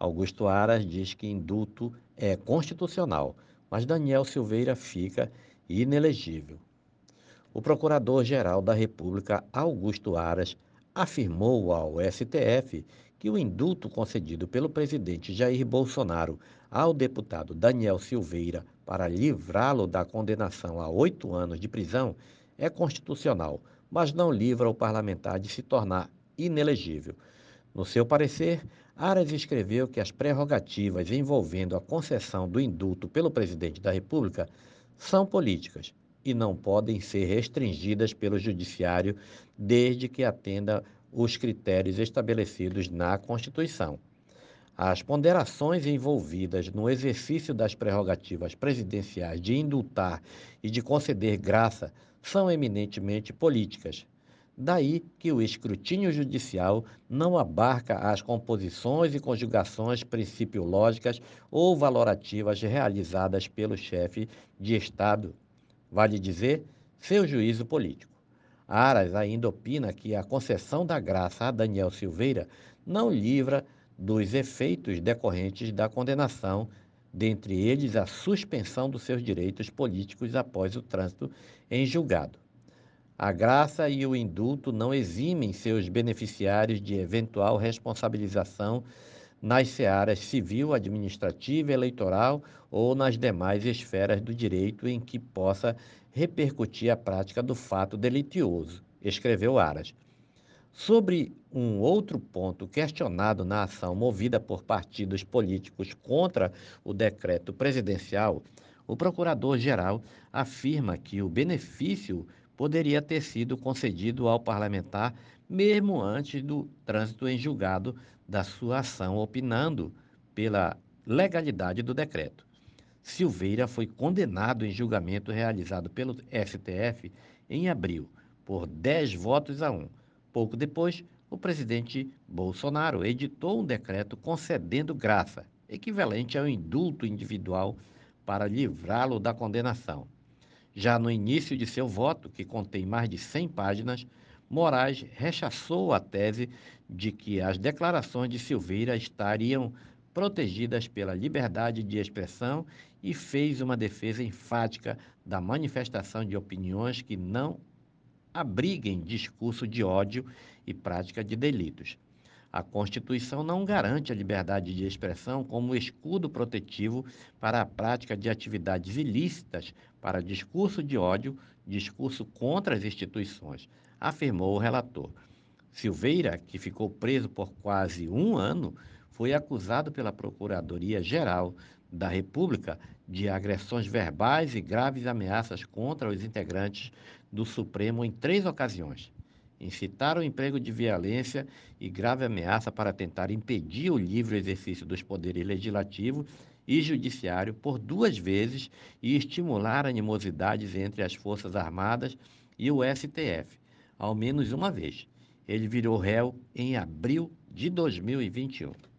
Augusto Aras diz que indulto é constitucional, mas Daniel Silveira fica inelegível. O Procurador-Geral da República, Augusto Aras, afirmou ao STF que o indulto concedido pelo presidente Jair Bolsonaro ao deputado Daniel Silveira para livrá-lo da condenação a oito anos de prisão é constitucional, mas não livra o parlamentar de se tornar inelegível. No seu parecer, Aras escreveu que as prerrogativas envolvendo a concessão do indulto pelo presidente da República são políticas e não podem ser restringidas pelo Judiciário desde que atenda os critérios estabelecidos na Constituição. As ponderações envolvidas no exercício das prerrogativas presidenciais de indultar e de conceder graça são eminentemente políticas. Daí que o escrutínio judicial não abarca as composições e conjugações principiológicas ou valorativas realizadas pelo chefe de Estado vale dizer, seu juízo político. Aras ainda opina que a concessão da graça a Daniel Silveira não livra dos efeitos decorrentes da condenação, dentre eles a suspensão dos seus direitos políticos após o trânsito em julgado. A graça e o indulto não eximem seus beneficiários de eventual responsabilização nas searas civil, administrativa, eleitoral ou nas demais esferas do direito em que possa repercutir a prática do fato delitioso, escreveu Aras. Sobre um outro ponto questionado na ação movida por partidos políticos contra o decreto presidencial, o procurador-geral afirma que o benefício poderia ter sido concedido ao parlamentar mesmo antes do trânsito em julgado da sua ação, opinando pela legalidade do decreto. Silveira foi condenado em julgamento realizado pelo STF em abril, por 10 votos a 1. Pouco depois, o presidente Bolsonaro editou um decreto concedendo graça, equivalente ao indulto individual, para livrá-lo da condenação. Já no início de seu voto, que contém mais de 100 páginas, Moraes rechaçou a tese de que as declarações de Silveira estariam protegidas pela liberdade de expressão e fez uma defesa enfática da manifestação de opiniões que não abriguem discurso de ódio e prática de delitos. A Constituição não garante a liberdade de expressão como escudo protetivo para a prática de atividades ilícitas para discurso de ódio, discurso contra as instituições, afirmou o relator. Silveira, que ficou preso por quase um ano, foi acusado pela Procuradoria-Geral da República de agressões verbais e graves ameaças contra os integrantes do Supremo em três ocasiões. Incitar o emprego de violência e grave ameaça para tentar impedir o livre exercício dos poderes legislativo e judiciário por duas vezes e estimular animosidades entre as Forças Armadas e o STF, ao menos uma vez. Ele virou réu em abril de 2021.